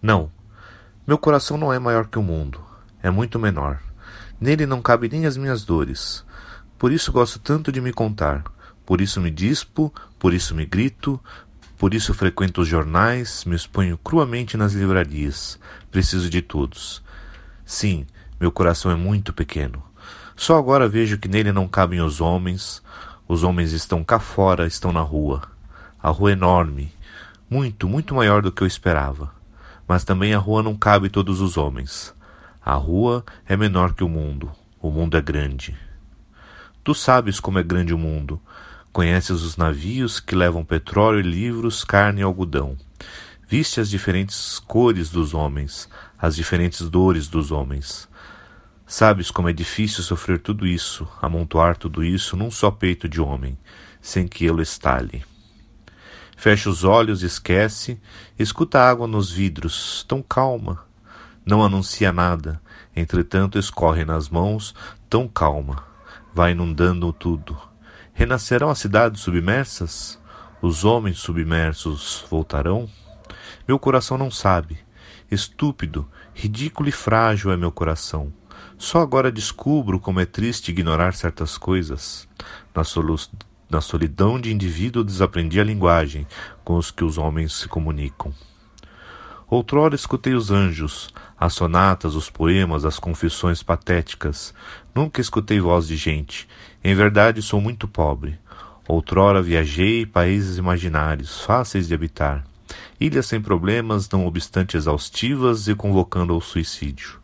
Não. Meu coração não é maior que o mundo. É muito menor. Nele não cabe nem as minhas dores. Por isso gosto tanto de me contar. Por isso me dispo, por isso me grito, por isso frequento os jornais, me exponho cruamente nas livrarias. Preciso de todos. Sim, meu coração é muito pequeno. Só agora vejo que nele não cabem os homens. Os homens estão cá fora, estão na rua. A rua é enorme, muito, muito maior do que eu esperava. Mas também a rua não cabe todos os homens. A rua é menor que o mundo. O mundo é grande. Tu sabes como é grande o mundo. Conheces os navios que levam petróleo, livros, carne e algodão. Viste as diferentes cores dos homens, as diferentes dores dos homens. Sabes como é difícil sofrer tudo isso, amontoar tudo isso num só peito de homem, sem que ele estale. Fecha os olhos, esquece, escuta a água nos vidros, tão calma. Não anuncia nada, entretanto escorre nas mãos, tão calma. Vai inundando tudo. Renascerão as cidades submersas? Os homens submersos voltarão? Meu coração não sabe. Estúpido, ridículo e frágil é meu coração. Só agora descubro como é triste ignorar certas coisas. Na, solu na solidão de indivíduo desaprendi a linguagem com os que os homens se comunicam. Outrora escutei os anjos, as sonatas, os poemas, as confissões patéticas. Nunca escutei voz de gente. Em verdade, sou muito pobre. Outrora viajei países imaginários, fáceis de habitar. Ilhas sem problemas, não obstante exaustivas e convocando ao suicídio.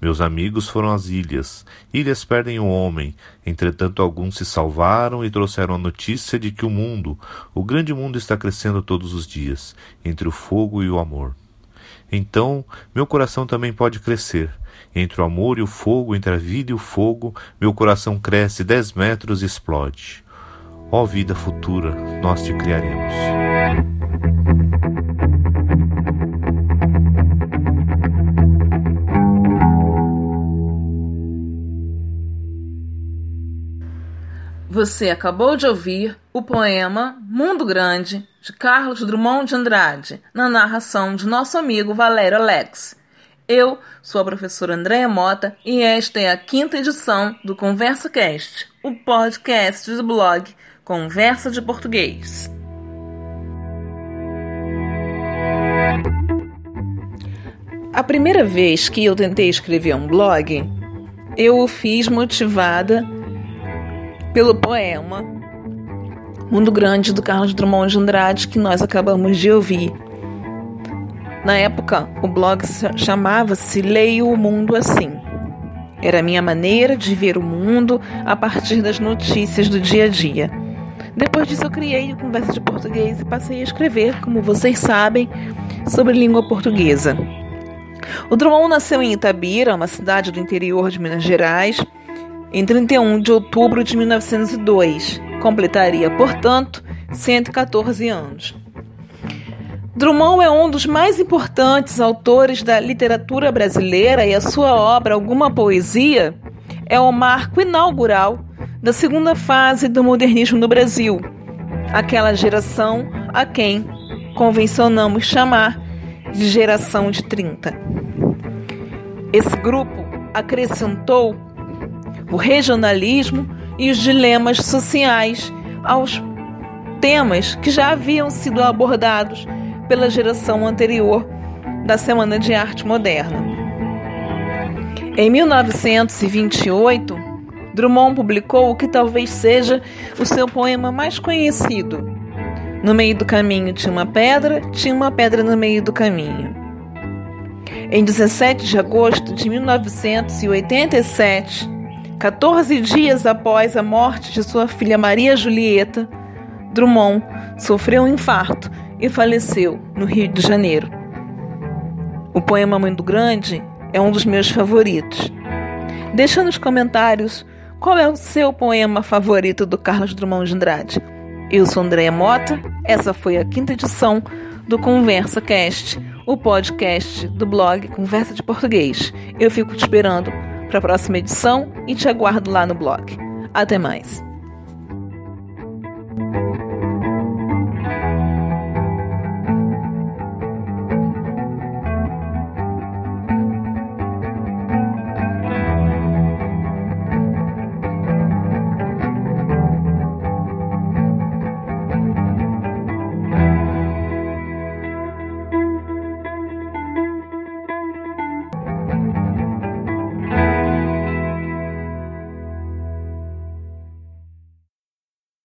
Meus amigos foram às ilhas. Ilhas perdem o homem. Entretanto, alguns se salvaram e trouxeram a notícia de que o mundo, o grande mundo, está crescendo todos os dias, entre o fogo e o amor. Então, meu coração também pode crescer. Entre o amor e o fogo, entre a vida e o fogo, meu coração cresce dez metros e explode. Ó vida futura, nós te criaremos. Você acabou de ouvir o poema Mundo Grande, de Carlos Drummond de Andrade, na narração de nosso amigo Valério Alex. Eu sou a professora Andréa Mota e esta é a quinta edição do Conversa Cast, o podcast do blog Conversa de Português. A primeira vez que eu tentei escrever um blog, eu o fiz motivada pelo poema Mundo Grande do Carlos Drummond de Andrade que nós acabamos de ouvir. Na época, o blog chamava-se Leio o Mundo Assim. Era a minha maneira de ver o mundo a partir das notícias do dia a dia. Depois disso, eu criei o Conversa de Português e passei a escrever, como vocês sabem, sobre língua portuguesa. O Drummond nasceu em Itabira, uma cidade do interior de Minas Gerais, em 31 de outubro de 1902. Completaria, portanto, 114 anos. Drummond é um dos mais importantes autores da literatura brasileira e a sua obra, Alguma Poesia, é o marco inaugural da segunda fase do modernismo no Brasil, aquela geração a quem convencionamos chamar de geração de 30. Esse grupo acrescentou o regionalismo e os dilemas sociais aos temas que já haviam sido abordados pela geração anterior da Semana de Arte Moderna. Em 1928, Drummond publicou o que talvez seja o seu poema mais conhecido. No meio do caminho tinha uma pedra, tinha uma pedra no meio do caminho. Em 17 de agosto de 1987, 14 dias após a morte de sua filha Maria Julieta, Drummond sofreu um infarto e faleceu no Rio de Janeiro. O poema Muito Grande é um dos meus favoritos. Deixa nos comentários qual é o seu poema favorito do Carlos Drummond de Andrade. Eu sou Andréia Mota, essa foi a quinta edição do Conversa Cast, o podcast do blog Conversa de Português. Eu fico te esperando para a próxima edição e te aguardo lá no blog. Até mais!